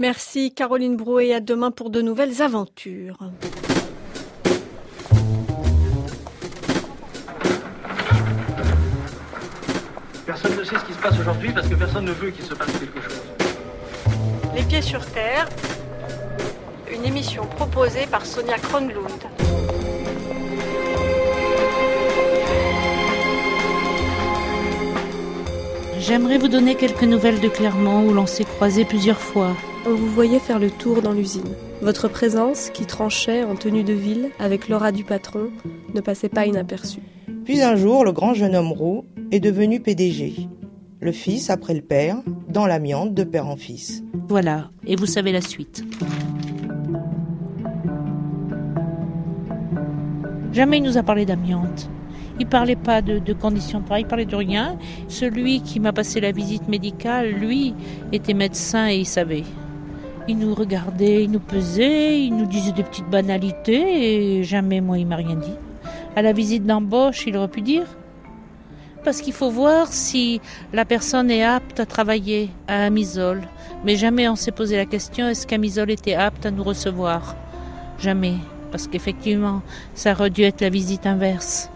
Merci Caroline Brouet et à demain pour de nouvelles aventures. Personne ne sait ce qui se passe aujourd'hui parce que personne ne veut qu'il se passe quelque chose. Les pieds sur terre, une émission proposée par Sonia Kronlund. J'aimerais vous donner quelques nouvelles de Clermont où l'on s'est croisé plusieurs fois. On vous voyait faire le tour dans l'usine. Votre présence, qui tranchait en tenue de ville avec l'aura du patron, ne passait pas inaperçue. Puis un jour, le grand jeune homme roux est devenu PDG. Le fils après le père, dans l'amiante de père en fils. Voilà, et vous savez la suite. Jamais il nous a parlé d'amiante. Il parlait pas de, de, conditions de travail, il parlait de rien. Celui qui m'a passé la visite médicale, lui, était médecin et il savait. Il nous regardait, il nous pesait, il nous disait des petites banalités et jamais moi il m'a rien dit. À la visite d'embauche, il aurait pu dire. Parce qu'il faut voir si la personne est apte à travailler à Amisol. Mais jamais on s'est posé la question est-ce qu'Amisol était apte à nous recevoir? Jamais. Parce qu'effectivement, ça aurait dû être la visite inverse.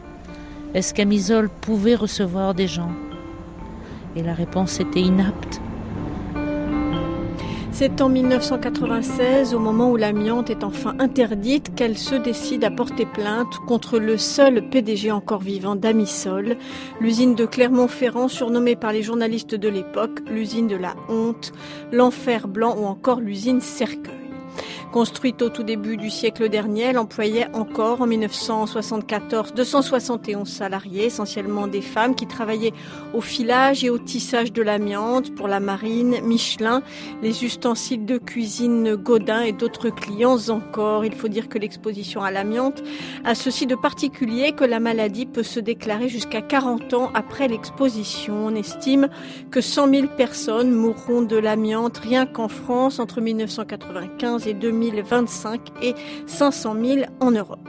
Est-ce qu'Amisol pouvait recevoir des gens? Et la réponse était inapte. C'est en 1996, au moment où l'amiante est enfin interdite, qu'elle se décide à porter plainte contre le seul PDG encore vivant d'Amisol, l'usine de Clermont-Ferrand surnommée par les journalistes de l'époque l'usine de la honte, l'enfer blanc ou encore l'usine Cercueil. Construite au tout début du siècle dernier, elle employait encore en 1974 271 salariés, essentiellement des femmes qui travaillaient au filage et au tissage de l'amiante pour la marine, Michelin, les ustensiles de cuisine Godin et d'autres clients encore. Il faut dire que l'exposition à l'amiante a ceci de particulier que la maladie peut se déclarer jusqu'à 40 ans après l'exposition. On estime que 100 000 personnes mourront de l'amiante rien qu'en France entre 1995 et 2000 2025 et 500 000 en Europe.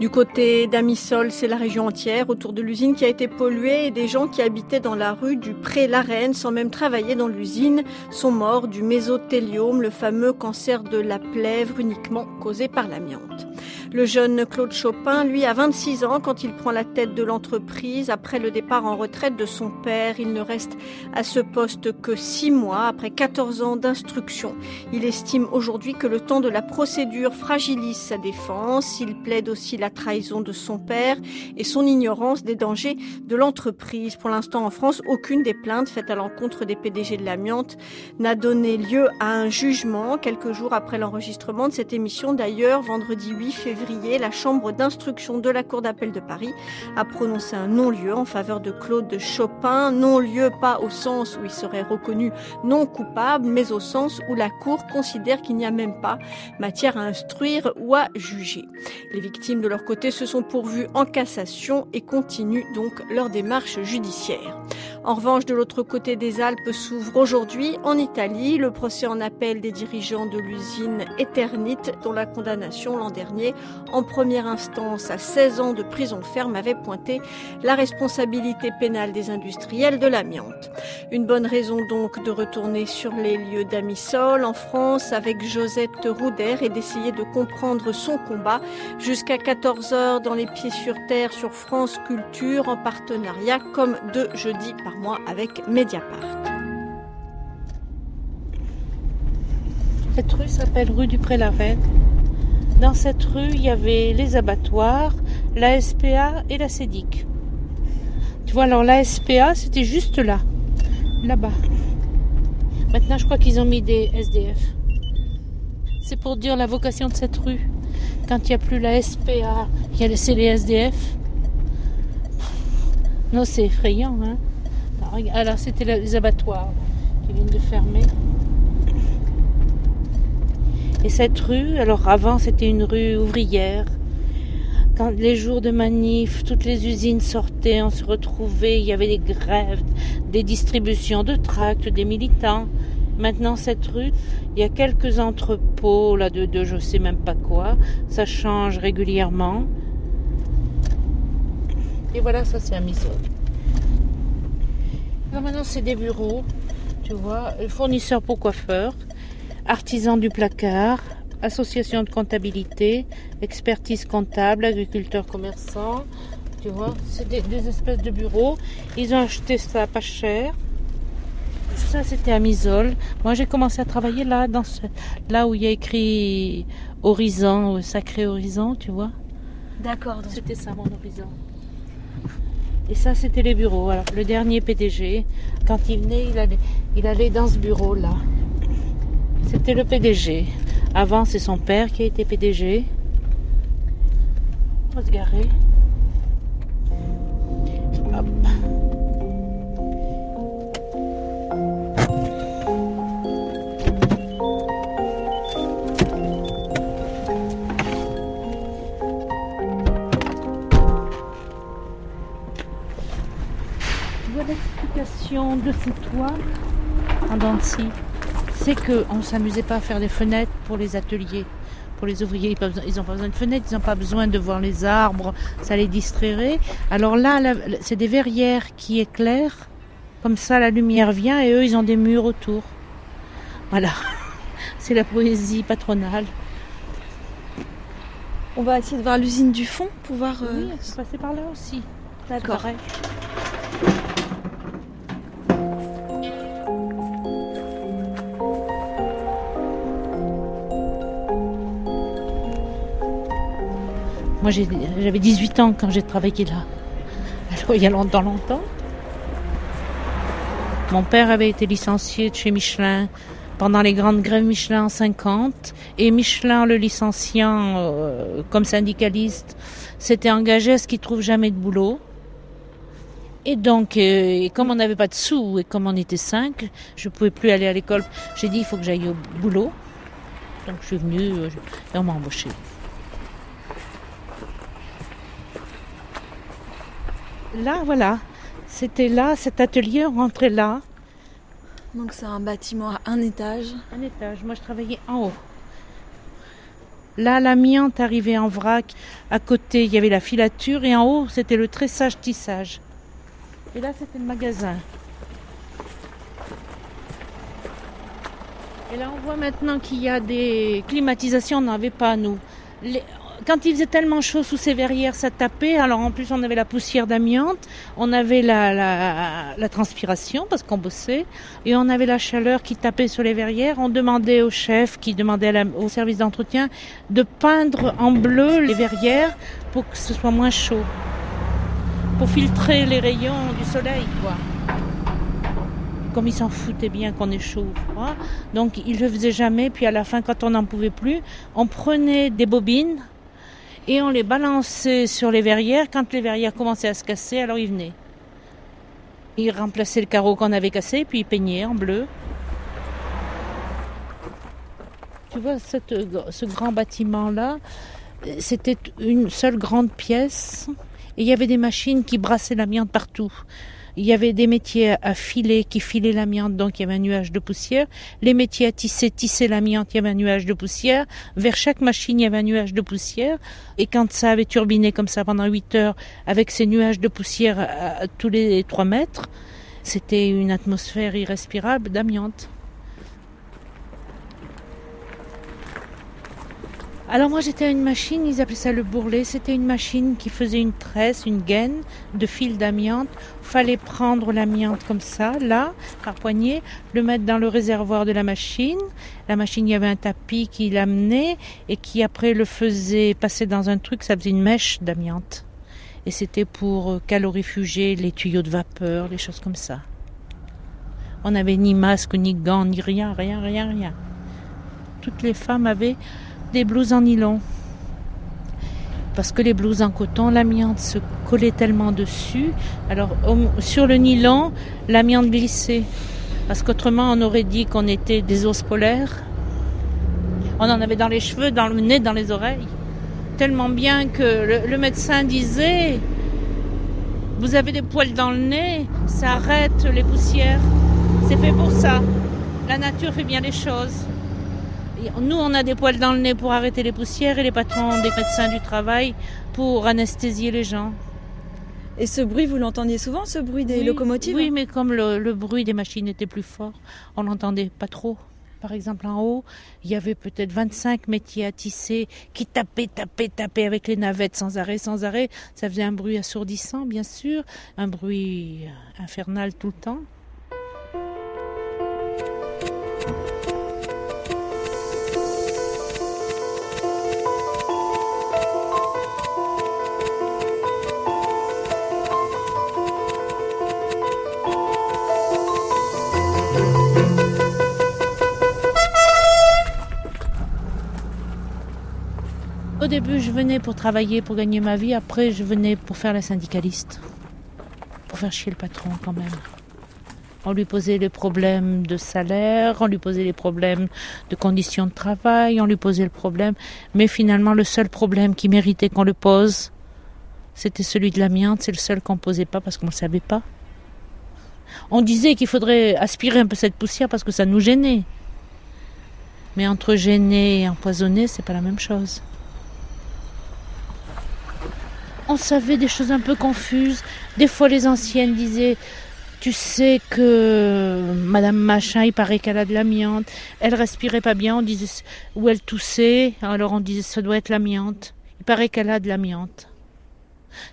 Du côté d'Amisol, c'est la région entière autour de l'usine qui a été polluée et des gens qui habitaient dans la rue du Pré-Larenne sans même travailler dans l'usine sont morts du mésothéliome, le fameux cancer de la plèvre uniquement causé par l'amiante. Le jeune Claude Chopin, lui, a 26 ans quand il prend la tête de l'entreprise. Après le départ en retraite de son père, il ne reste à ce poste que 6 mois après 14 ans d'instruction. Il estime aujourd'hui que le temps de la procédure fragilise sa défense. Il plaide aussi la trahison de son père et son ignorance des dangers de l'entreprise. Pour l'instant, en France, aucune des plaintes faites à l'encontre des PDG de l'amiante n'a donné lieu à un jugement. Quelques jours après l'enregistrement de cette émission, d'ailleurs, vendredi 8 février, la chambre d'instruction de la Cour d'appel de Paris a prononcé un non-lieu en faveur de Claude Chopin. Non-lieu pas au sens où il serait reconnu non coupable, mais au sens où la Cour considère qu'il n'y a même pas matière à instruire ou à juger. Les victimes de leur côté se sont pourvues en cassation et continuent donc leur démarche judiciaire. En revanche, de l'autre côté des Alpes s'ouvre aujourd'hui en Italie le procès en appel des dirigeants de l'usine Eternit dont la condamnation l'an dernier en première instance à 16 ans de prison ferme avait pointé la responsabilité pénale des industriels de l'amiante. Une bonne raison donc de retourner sur les lieux d'Amisol en France avec Josette Rouder et d'essayer de comprendre son combat jusqu'à 14h dans les pieds sur terre sur France Culture en partenariat comme deux jeudis par mois avec Mediapart. Cette rue s'appelle rue du Pré-la-Reine. Dans cette rue, il y avait les abattoirs, la SPA et la CEDIC. Tu vois, alors la SPA, c'était juste là, là-bas. Maintenant, je crois qu'ils ont mis des SDF. C'est pour dire la vocation de cette rue. Quand il n'y a plus la SPA, il y a c'est les SDF. Non, c'est effrayant. Hein alors, c'était les abattoirs qui viennent de fermer. Et cette rue, alors avant c'était une rue ouvrière. Quand les jours de manif, toutes les usines sortaient, on se retrouvait, il y avait des grèves, des distributions de tracts, des militants. Maintenant cette rue, il y a quelques entrepôts là de, de je sais même pas quoi. Ça change régulièrement. Et voilà, ça c'est un miso. Maintenant c'est des bureaux, tu vois, fournisseurs pour coiffeurs. Artisan du placard, association de comptabilité, expertise comptable, agriculteur commerçant. Tu vois, c'est des, des espèces de bureaux. Ils ont acheté ça pas cher. Ça, c'était à Misol. Moi, j'ai commencé à travailler là, dans ce, là où il y a écrit Horizon, euh, Sacré Horizon, tu vois. D'accord. C'était ça mon horizon. Et ça, c'était les bureaux. Alors, le dernier PDG, quand il venait, il allait, il allait dans ce bureau-là. C'était le PDG. Avant, c'est son père qui a été PDG. On va se garer. Hop. Vois l'explication de ces toits en c'est qu'on ne s'amusait pas à faire des fenêtres pour les ateliers, pour les ouvriers. Ils n'ont pas besoin de fenêtres, ils n'ont pas besoin de voir les arbres, ça les distrairait. Alors là, là, c'est des verrières qui éclairent, comme ça la lumière vient et eux, ils ont des murs autour. Voilà, c'est la poésie patronale. On va essayer de voir l'usine du fond pour voir. euh, Oui, passé par là aussi. D'accord. Moi, j'avais 18 ans quand j'ai travaillé là. Alors, il y a longtemps, longtemps. Mon père avait été licencié de chez Michelin pendant les grandes grèves Michelin en 50. Et Michelin, le licenciant euh, comme syndicaliste, s'était engagé à ce qu'il trouve jamais de boulot. Et donc, euh, comme on n'avait pas de sous et comme on était cinq, je pouvais plus aller à l'école. J'ai dit, il faut que j'aille au boulot. Donc, je suis venue euh, et on m'a embauché. Là, voilà. C'était là, cet atelier, on rentrait là. Donc c'est un bâtiment à un étage. Un étage. Moi, je travaillais en haut. Là, l'amiante arrivait en vrac. À côté, il y avait la filature. Et en haut, c'était le tressage-tissage. Et là, c'était le magasin. Et là, on voit maintenant qu'il y a des climatisations. On n'en avait pas, nous. Les- Quand il faisait tellement chaud sous ces verrières, ça tapait. Alors, en plus, on avait la poussière d'amiante. On avait la, transpiration parce qu'on bossait. Et on avait la chaleur qui tapait sur les verrières. On demandait au chef, qui demandait au service d'entretien, de peindre en bleu les verrières pour que ce soit moins chaud. Pour filtrer les rayons du soleil, quoi. Comme ils s'en foutaient bien qu'on ait chaud ou froid. Donc ils le faisaient jamais. Puis à la fin, quand on n'en pouvait plus, on prenait des bobines et on les balançait sur les verrières. Quand les verrières commençaient à se casser, alors ils venaient. Ils remplaçaient le carreau qu'on avait cassé, puis ils peignaient en bleu. Tu vois, ce grand bâtiment-là, c'était une seule grande pièce. Et il y avait des machines qui brassaient l'amiante partout. Il y avait des métiers à filer qui filaient l'amiante, donc il y avait un nuage de poussière. Les métiers à tisser tissaient l'amiante, il y avait un nuage de poussière. Vers chaque machine, il y avait un nuage de poussière. Et quand ça avait turbiné comme ça pendant 8 heures, avec ces nuages de poussière à tous les 3 mètres, c'était une atmosphère irrespirable d'amiante. Alors moi j'étais à une machine, ils appelaient ça le bourrelet, c'était une machine qui faisait une tresse, une gaine de fil d'amiante. Fallait prendre l'amiante comme ça, là, par poignée, le mettre dans le réservoir de la machine. La machine, il y avait un tapis qui l'amenait et qui après le faisait passer dans un truc, ça faisait une mèche d'amiante. Et c'était pour euh, calorifuger les tuyaux de vapeur, les choses comme ça. On n'avait ni masque, ni gants, ni rien, rien, rien, rien. Toutes les femmes avaient des blouses en nylon. Parce que les blouses en coton, l'amiante se collait tellement dessus. Alors, sur le nylon, l'amiante glissait. Parce qu'autrement, on aurait dit qu'on était des os polaires. On en avait dans les cheveux, dans le nez, dans les oreilles. Tellement bien que le médecin disait Vous avez des poils dans le nez, ça arrête les poussières. C'est fait pour ça. La nature fait bien les choses. Nous, on a des poils dans le nez pour arrêter les poussières et les patrons des médecins du travail pour anesthésier les gens. Et ce bruit, vous l'entendiez souvent, ce bruit des Oui, locomotives Oui, mais comme le, le bruit des machines était plus fort, on l'entendait pas trop. Par exemple, en haut, il y avait peut-être 25 métiers à tisser qui tapaient, tapaient, tapaient avec les navettes sans arrêt, sans arrêt. Ça faisait un bruit assourdissant, bien sûr, un bruit infernal tout le temps. Début, je venais pour travailler, pour gagner ma vie. Après, je venais pour faire la syndicaliste. Pour faire chier le patron quand même. On lui posait les problèmes de salaire, on lui posait les problèmes de conditions de travail, on lui posait le problème. Mais finalement, le seul problème qui méritait qu'on le pose, c'était celui de l'amiante. C'est le seul qu'on ne posait pas parce qu'on ne le savait pas. On disait qu'il faudrait aspirer un peu cette poussière parce que ça nous gênait. Mais entre gêner et empoisonner, c'est pas la même chose on savait des choses un peu confuses. Des fois, les anciennes disaient Tu sais que Madame Machin, il paraît qu'elle a de l'amiante. Elle respirait pas bien, on disait, ou elle toussait, alors on disait Ça doit être l'amiante. Il paraît qu'elle a de l'amiante.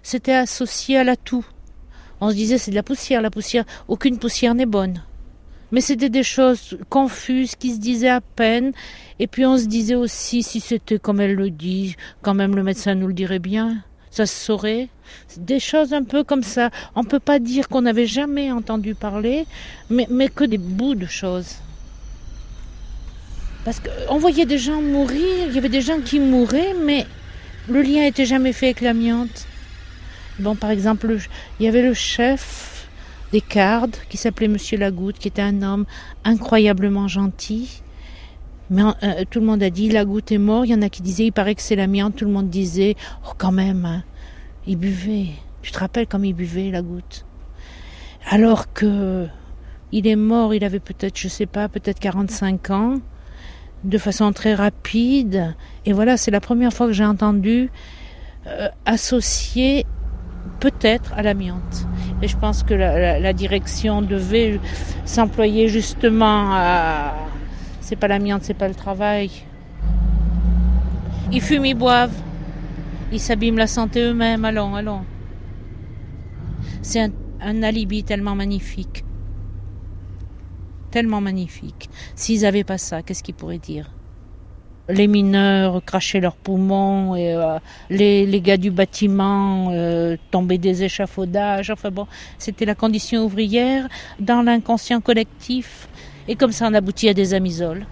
C'était associé à la toux. On se disait C'est de la poussière, la poussière. Aucune poussière n'est bonne. Mais c'était des choses confuses qui se disaient à peine. Et puis on se disait aussi, si c'était comme elle le dit, quand même le médecin nous le dirait bien ça se saurait. Des choses un peu comme ça. On ne peut pas dire qu'on n'avait jamais entendu parler, mais, que des bouts de choses. Parce qu'on voyait des gens mourir, il y avait des gens qui mouraient, mais le lien n'était jamais fait avec l'amiante. Bon, par exemple, il y avait le chef des cardes qui s'appelait Monsieur Lagoutte, qui était un homme incroyablement gentil. Mais euh, tout le monde a dit la goutte est mort. Il y en a qui disaient il paraît que c'est l'amiante. Tout le monde disait oh quand même, hein, il buvait. Tu te rappelles comme il buvait la goutte? Alors que il est mort, il avait peut-être, je sais pas, peut-être 45 ans, de façon très rapide. Et voilà, c'est la première fois que j'ai entendu euh, associer peut-être à l'amiante. Et je pense que la direction devait s'employer justement à c'est pas l'amiante, c'est pas le travail. Ils fument, ils boivent. Ils s'abîment la santé eux-mêmes. Allons, allons. C'est un, alibi tellement magnifique. Tellement magnifique. S'ils n'avaient pas ça, qu'est-ce qu'ils pourraient dire? Les mineurs crachaient leurs poumons, et, euh, les, les, gars du bâtiment euh, tombaient des échafaudages. Enfin bon, c'était la condition ouvrière dans l'inconscient collectif. Et comme ça, on aboutit à des amisoles.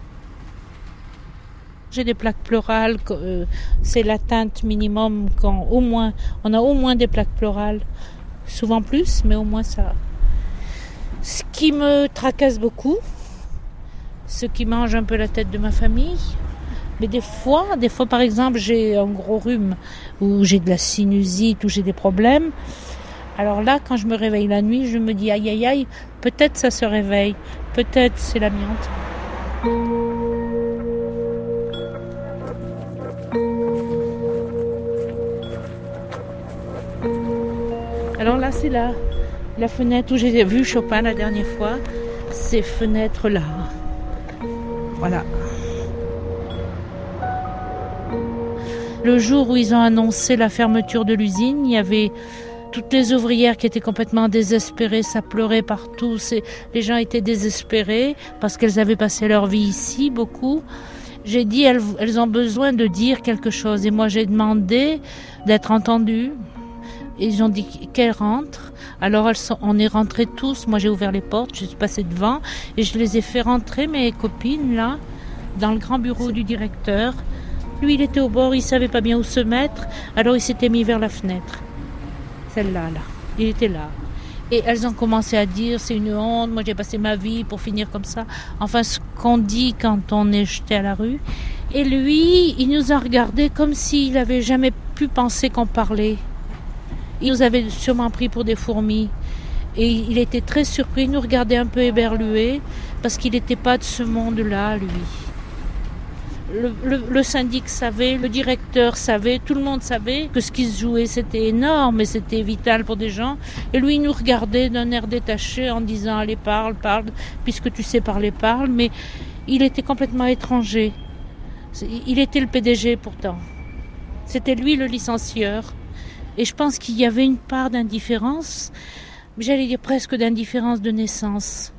J'ai des plaques pleurales, euh, c'est l'atteinte minimum quand au moins, on a au moins des plaques pleurales. Souvent plus, mais au moins ça. Ce qui me tracasse beaucoup, ce qui mange un peu la tête de ma famille, mais des fois, des fois par exemple, j'ai un gros rhume ou j'ai de la sinusite ou j'ai des problèmes. Alors là, quand je me réveille la nuit, je me dis aïe aïe aïe, peut-être ça se réveille, peut-être c'est l'amiante. Alors là, c'est la, la fenêtre où j'ai vu Chopin la dernière fois. Ces fenêtres-là. Voilà. Le jour où ils ont annoncé la fermeture de l'usine, il y avait toutes les ouvrières qui étaient complètement désespérées, ça pleurait partout. Les gens étaient désespérés parce qu'elles avaient passé leur vie ici, beaucoup. J'ai dit, elles, ont besoin de dire quelque chose. Et moi, j'ai demandé d'être entendues. Ils ont dit qu'elles rentrent. Alors on est rentrés tous. Moi j'ai ouvert les portes, je suis passée devant et je les ai fait rentrer mes copines là dans le grand bureau du directeur. Lui il était au bord, il savait pas bien où se mettre, alors il s'était mis vers la fenêtre celle-là, là. Il était là. Et elles ont commencé à dire c'est une honte, moi j'ai passé ma vie pour finir comme ça. Enfin, ce qu'on dit quand on est jeté à la rue. Et lui, il nous a regardé comme s'il n'avait jamais pu penser qu'on parlait. Il nous avait sûrement pris pour des fourmis. Et il était très surpris, il nous regardait un peu éberlué, parce qu'il n'était pas de ce monde-là, lui le, syndic savait, le directeur savait, tout le monde savait que ce qui se jouait c'était énorme et c'était vital pour des gens. Et lui il nous regardait d'un air détaché en disant allez parle, parle, puisque tu sais parler, parle. Mais Il était complètement étranger. Il était le PDG pourtant. C'était lui le licencieur. Et je pense qu'il y avait une part d'indifférence, j'allais dire presque d'indifférence de naissance.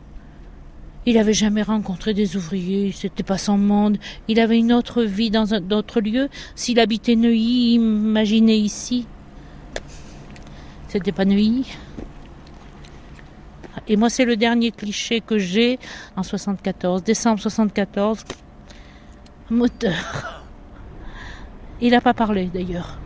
Il n'avait jamais rencontré des ouvriers, c'était pas son monde. Il avait une autre vie dans un autre lieu. S'il habitait Neuilly, imaginez ici. C'était pas Neuilly. Et moi, c'est le dernier cliché que j'ai en 74, décembre 74. Moteur. Il n'a pas parlé d'ailleurs.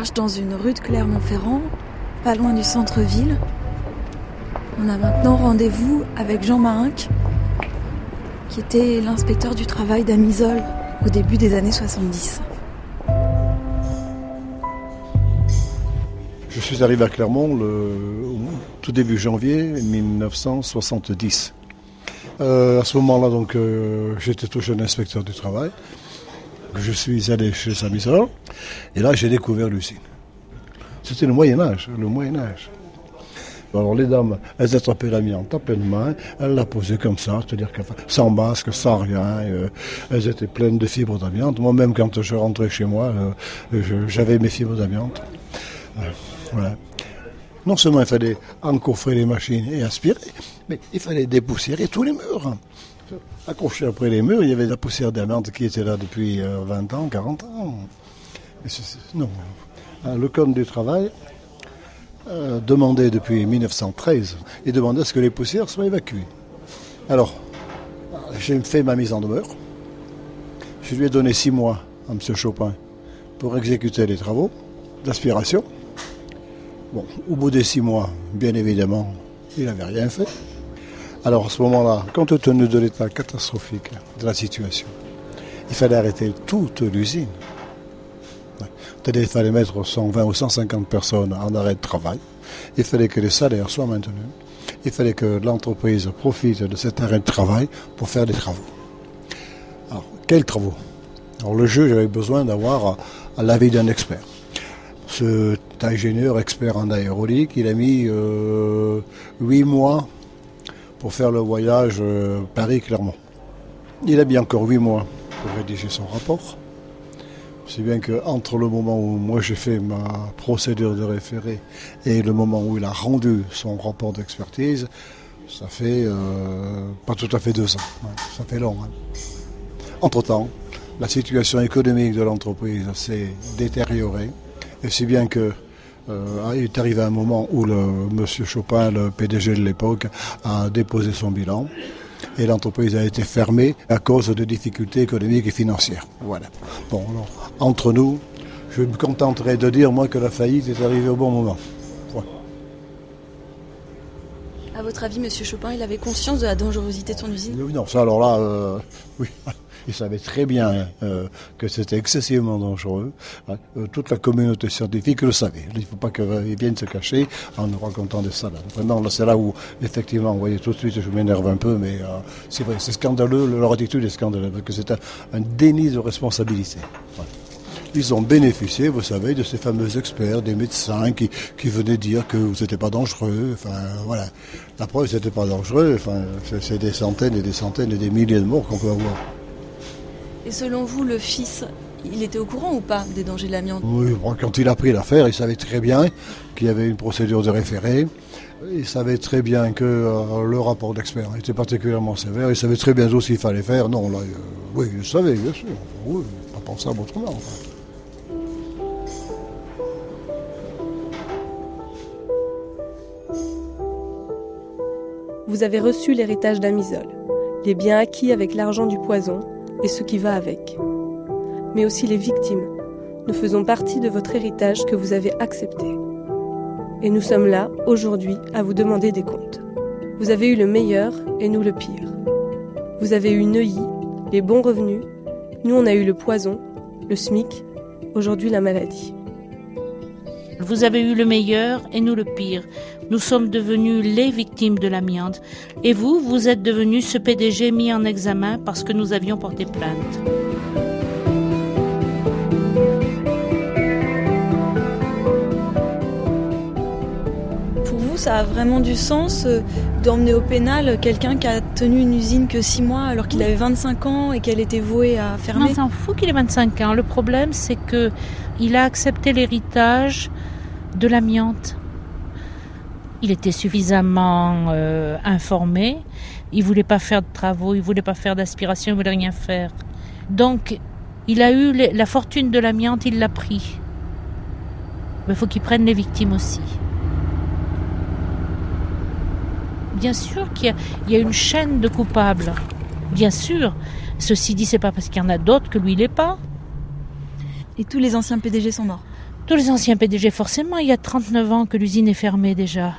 Marche dans une rue de Clermont-Ferrand, pas loin du centre-ville. On a maintenant rendez-vous avec Jean Marinck, qui était l'inspecteur du travail d'Amisol au début des années 70. Je suis arrivé à Clermont le tout début janvier 1970. Euh, à ce moment-là, donc, euh, j'étais tout jeune inspecteur du travail. Je suis allé chez Samisol et là, j'ai découvert l'usine. C'était le Moyen Âge, le Moyen Âge. Alors les dames, elles attrapaient l'amiante à pleine main, elles la posaient comme ça, c'est-à-dire sans masque, sans rien. Euh, elles étaient pleines de fibres d'amiante. Moi-même, quand je rentrais chez moi, j'avais mes fibres d'amiante. voilà non seulement il fallait encoffrer les machines et aspirer, mais il fallait dépoussiérer tous les murs. Accroché après les murs, il y avait la poussière d'amande qui était là depuis 20 euh, ans, 40 ans. non. Euh, le Code du travail euh, demandait depuis 1913, il demandait à ce que les poussières soient évacuées. Alors, j'ai fait ma mise en demeure. Je lui ai donné six mois à M. Chopin pour exécuter les travaux d'aspiration. Bon, au bout des six mois, bien évidemment, il n'avait rien fait. Alors à ce moment-là, compte tenu de l'état catastrophique de la situation, il fallait arrêter toute l'usine. C'est-à-dire qu'il fallait mettre 120 ou 150 personnes en arrêt de travail. Il fallait que les salaires soient maintenus. Il fallait que l'entreprise profite de cet arrêt de travail pour faire des travaux. Alors, quels travaux? Alors le jeu, j'avais besoin d'avoir l'avis d'un expert. Ce ingénieur expert en aérolique. Il a mis euh, huit mois pour faire le voyage euh, Paris-Clermont. Il a mis encore huit mois pour rédiger son rapport. C'est bien qu'entre le moment où moi j'ai fait ma procédure de référé et le moment où il a rendu son rapport d'expertise, ça fait euh, pas tout à fait deux ans. ça fait long. Hein. Entre-temps, la situation économique de l'entreprise s'est détériorée. Et c'est bien que euh, il est arrivé un moment où le monsieur Chopin, le PDG de l'époque, a déposé son bilan et l'entreprise a été fermée à cause de difficultés économiques et financières. Voilà. Bon, entre nous, je me contenterai de dire moi que la faillite est arrivée au bon moment. À votre avis, Monsieur Chopin, il avait conscience de la dangerosité de son usine? Non, ça alors là, euh, oui. Il savait très bien euh, que c'était excessivement dangereux. Hein. Euh, toute la communauté scientifique le savait. Il ne faut pas qu'ils viennent se cacher en nous racontant des salades. Vraiment, c'est là où, effectivement, vous voyez, tout de suite, je m'énerve un peu, mais euh, c'est vrai, c'est scandaleux, leur attitude est scandaleuse, parce que c'est un, déni de responsabilité. Ils ont bénéficié, vous savez, de ces fameux experts, des médecins qui, venaient dire que vous n'était pas dangereux. Enfin, voilà. La preuve, c'était pas dangereux. Enfin, c'est des centaines et des centaines et des milliers de morts qu'on peut avoir. Et selon vous, le fils, il était au courant ou pas des dangers de l'amiante? Oui, quand il a pris l'affaire, il savait très bien qu'il y avait une procédure de référé. Il savait très bien que euh, le rapport d'expert était particulièrement sévère. Il savait très bien ce qu'il fallait faire. Non, là, euh, oui, il savait, bien sûr. Oui, pas pensable autrement. Vous avez reçu l'héritage d'Amisol, les biens acquis avec l'argent du poison et ce qui va avec. Mais aussi les victimes. Nous faisons partie de votre héritage que vous avez accepté. Et nous sommes là, aujourd'hui, à vous demander des comptes. Vous avez eu le meilleur et nous le pire. Vous avez eu Neuilly, les bons revenus. Nous, on a eu le poison, le SMIC, aujourd'hui la maladie. Vous avez eu le meilleur et nous le pire. Nous sommes devenus les victimes de l'amiante. Et vous, vous êtes devenu ce PDG mis en examen parce que nous avions porté plainte. ça a vraiment du sens euh, d'emmener au pénal quelqu'un qui a tenu une usine que 6 mois alors qu'il avait 25 ans et qu'elle était vouée à fermer? Non, s'en fout qu'il ait 25 ans. Le problème, c'est que il a accepté l'héritage de l'amiante. Il était suffisamment euh, informé. Il voulait pas faire de travaux, il voulait pas faire d'aspiration, il voulait rien faire. Donc, il a eu la fortune de l'amiante, il l'a pris. Mais faut qu'il prenne les victimes aussi. Bien sûr qu'il y, a- il y a une chaîne de coupables. Bien sûr. Ceci dit, c'est pas parce qu'il y en a d'autres que lui, il l'est pas. Et tous les anciens PDG sont morts. Tous les anciens PDG, forcément, il y a 39 ans que l'usine est fermée déjà.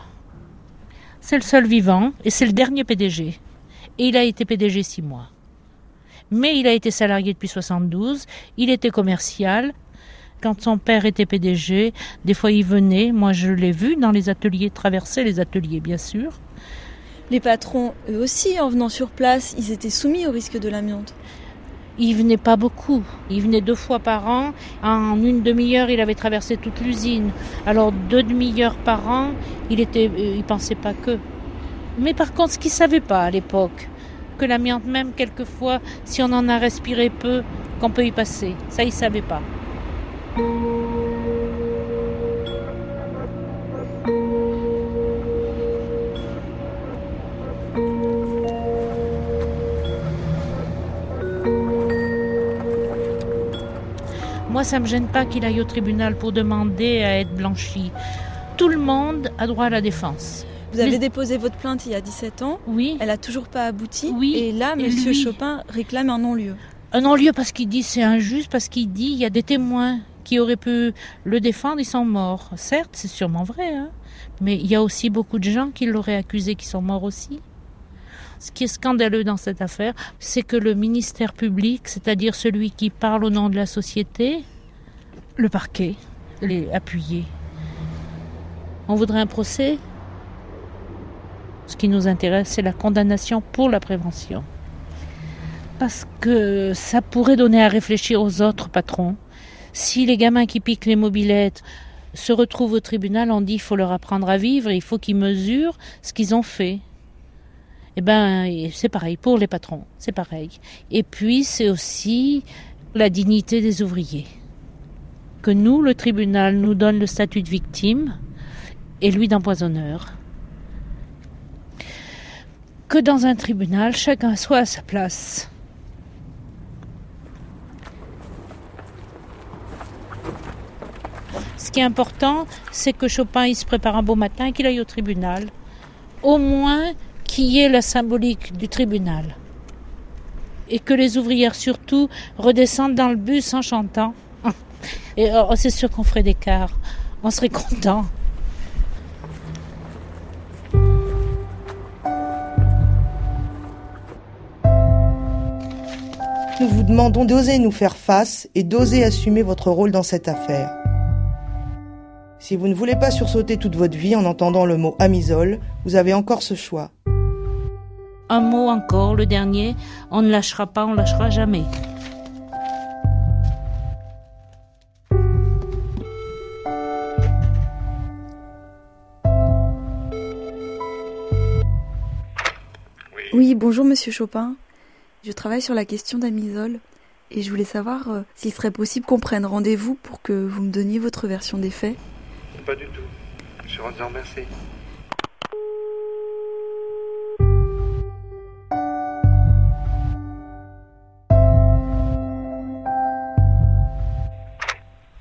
C'est le seul vivant et c'est le dernier PDG. Et il a été PDG six mois. Mais il a été salarié depuis 72, il était commercial. Quand son père était PDG, des fois il venait, moi je l'ai vu dans les ateliers, traverser les ateliers bien sûr. Les patrons, eux aussi, en venant sur place, ils étaient soumis au risque de l'amiante. Il venait pas beaucoup. Il venait deux fois par an. En une demi-heure, il avait traversé toute l'usine. Alors deux demi-heures par an, il était, euh, il pensait pas que. Mais par contre, ce qu'il savait pas à l'époque, que l'amiante même quelquefois, si on en a respiré peu, qu'on peut y passer. Ça, il savait pas. Moi, ça me gêne pas qu'il aille au tribunal pour demander à être blanchi. Tout le monde a droit à la défense. Vous avez Mais- déposé votre plainte il y a 17 ans. Oui. Elle a toujours pas abouti. Oui, Et là, et Monsieur lui Chopin réclame un non-lieu. Un non-lieu parce qu'il dit c'est injuste, parce qu'il dit il y a des témoins qui auraient pu le défendre, ils sont morts. Certes, c'est sûrement vrai, hein, mais il y a aussi beaucoup de gens qui l'auraient accusé qui sont morts aussi. Ce qui est scandaleux dans cette affaire, c'est que le ministère public, c'est-à-dire celui qui parle au nom de la société, le parquet, l'est appuyé. On voudrait un procès Ce qui nous intéresse, c'est la condamnation pour la prévention parce que ça pourrait donner à réfléchir aux autres patrons. Si les gamins qui piquent les mobilettes se retrouvent au tribunal, on dit qu'il faut leur apprendre à vivre, il faut qu'ils mesurent ce qu'ils ont fait. Eh ben, c'est pareil pour les patrons, c'est pareil. Et puis, c'est aussi la dignité des ouvriers. Que nous, le tribunal, nous donne le statut de victime et lui d'empoisonneur. Que dans un tribunal, chacun soit à sa place. Ce qui est important, c'est que Chopin il se prépare un beau matin qu'il aille au tribunal. Au moins qu'il y ait la symbolique du tribunal. Et que les ouvrières surtout redescendent dans le bus en chantant. Et oh, c'est sûr qu'on ferait des quarts. On serait content. Nous vous demandons d'oser nous faire face et d'oser assumer votre rôle dans cette affaire. Si vous ne voulez pas sursauter toute votre vie en entendant le mot amisole, vous avez encore ce choix. Un mot encore, le dernier. On ne lâchera pas, on lâchera jamais. Oui, bonjour Monsieur Chopin. Je travaille sur la question d'Amisole et je voulais savoir euh, s'il serait possible qu'on prenne rendez-vous pour que vous me donniez votre version des faits. Pas du tout. Je suis entièrement remercie.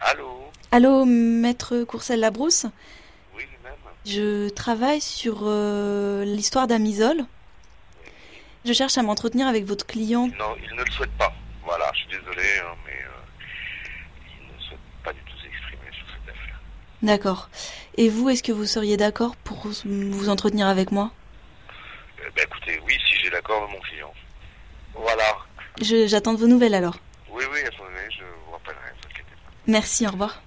Allô? Allô, maître Courcelle-Labrousse Oui, lui-même. Je travaille sur euh, l'histoire d'Amisole. Je cherche à m'entretenir avec votre client. Non, il ne le souhaite pas. Voilà, je suis désolé, hein, mais euh, il ne souhaite pas du tout s'exprimer sur cette affaire. D'accord. Et vous, est-ce que vous seriez d'accord pour vous entretenir avec moi? Ben, écoutez, oui, si j'ai l'accord de mon client. Voilà. J'attends de vos nouvelles alors. Oui, oui, attendez, je vous rappellerai, ne vous inquiétez pas. Merci. Au revoir.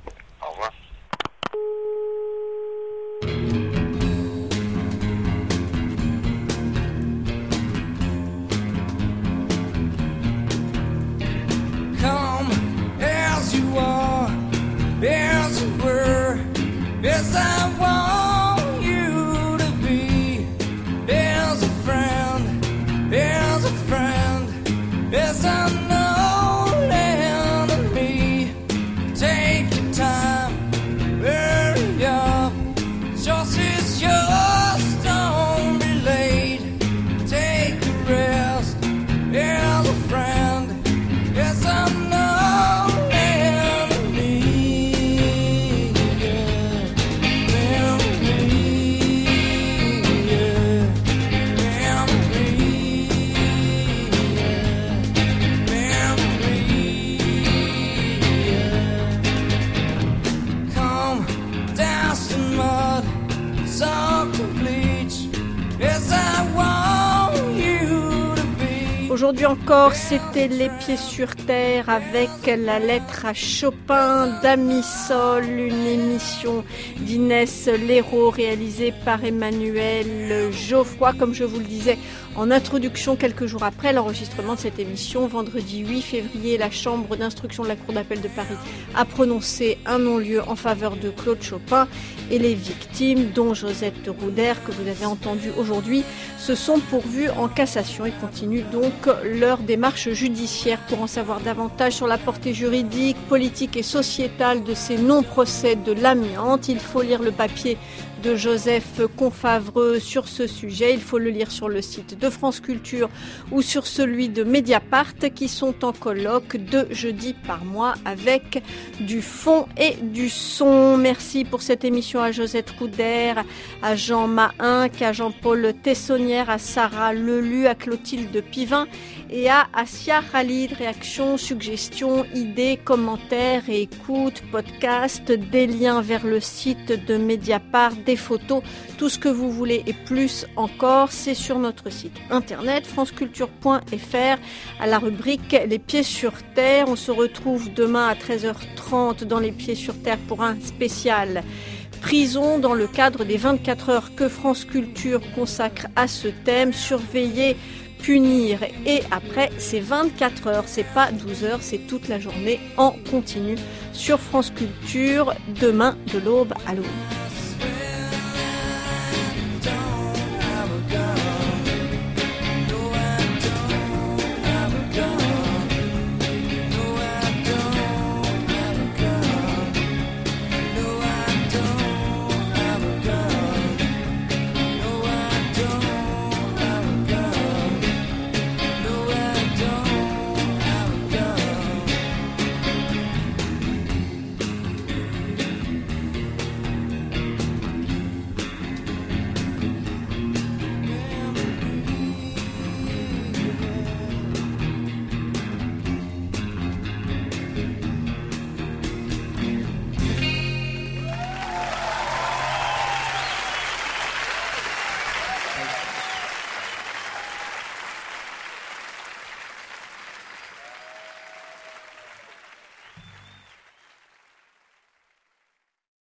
Aujourd'hui encore, c'était Les Pieds sur Terre avec la lettre à Chopin d'Amisol, une émission d'Inès Léraud réalisée par Emmanuel Geoffroy, comme je vous le disais en introduction quelques jours après l'enregistrement de cette émission. Vendredi 8 février, la Chambre d'instruction de la Cour d'appel de Paris a prononcé un non-lieu en faveur de Claude Chopin et les victimes, dont Josette Rouder, que vous avez entendu aujourd'hui, se sont pourvues en cassation et continuent donc leur démarche judiciaire pour en savoir davantage sur la portée juridique, politique et sociétale de ces non-procès de l'amiante. Il faut lire le papier de Joseph Confavreux sur ce sujet. Il faut le lire sur le site de France Culture ou sur celui de Mediapart qui sont en colloque deux jeudis par mois avec du fond et du son. Merci pour cette émission à Josette Rouder, à Jean Mahinck, à Jean-Paul Tessonnière, à Sarah Lelu, à Clotilde Pivin et à Asia Khalid. Réactions, suggestions, idées, commentaires et écoutes, podcasts, des liens vers le site de Mediapart, des photos, tout ce que vous voulez et plus encore, c'est sur notre site internet franceculture.fr à la rubrique Les pieds sur terre. On se retrouve demain à 13h30 dans Les pieds sur terre pour un spécial prison dans le cadre des 24 heures que France Culture consacre à ce thème, surveiller punir et après c'est 24 heures, c'est pas 12 heures, c'est toute la journée en continu sur France Culture demain de l'aube à l'aube.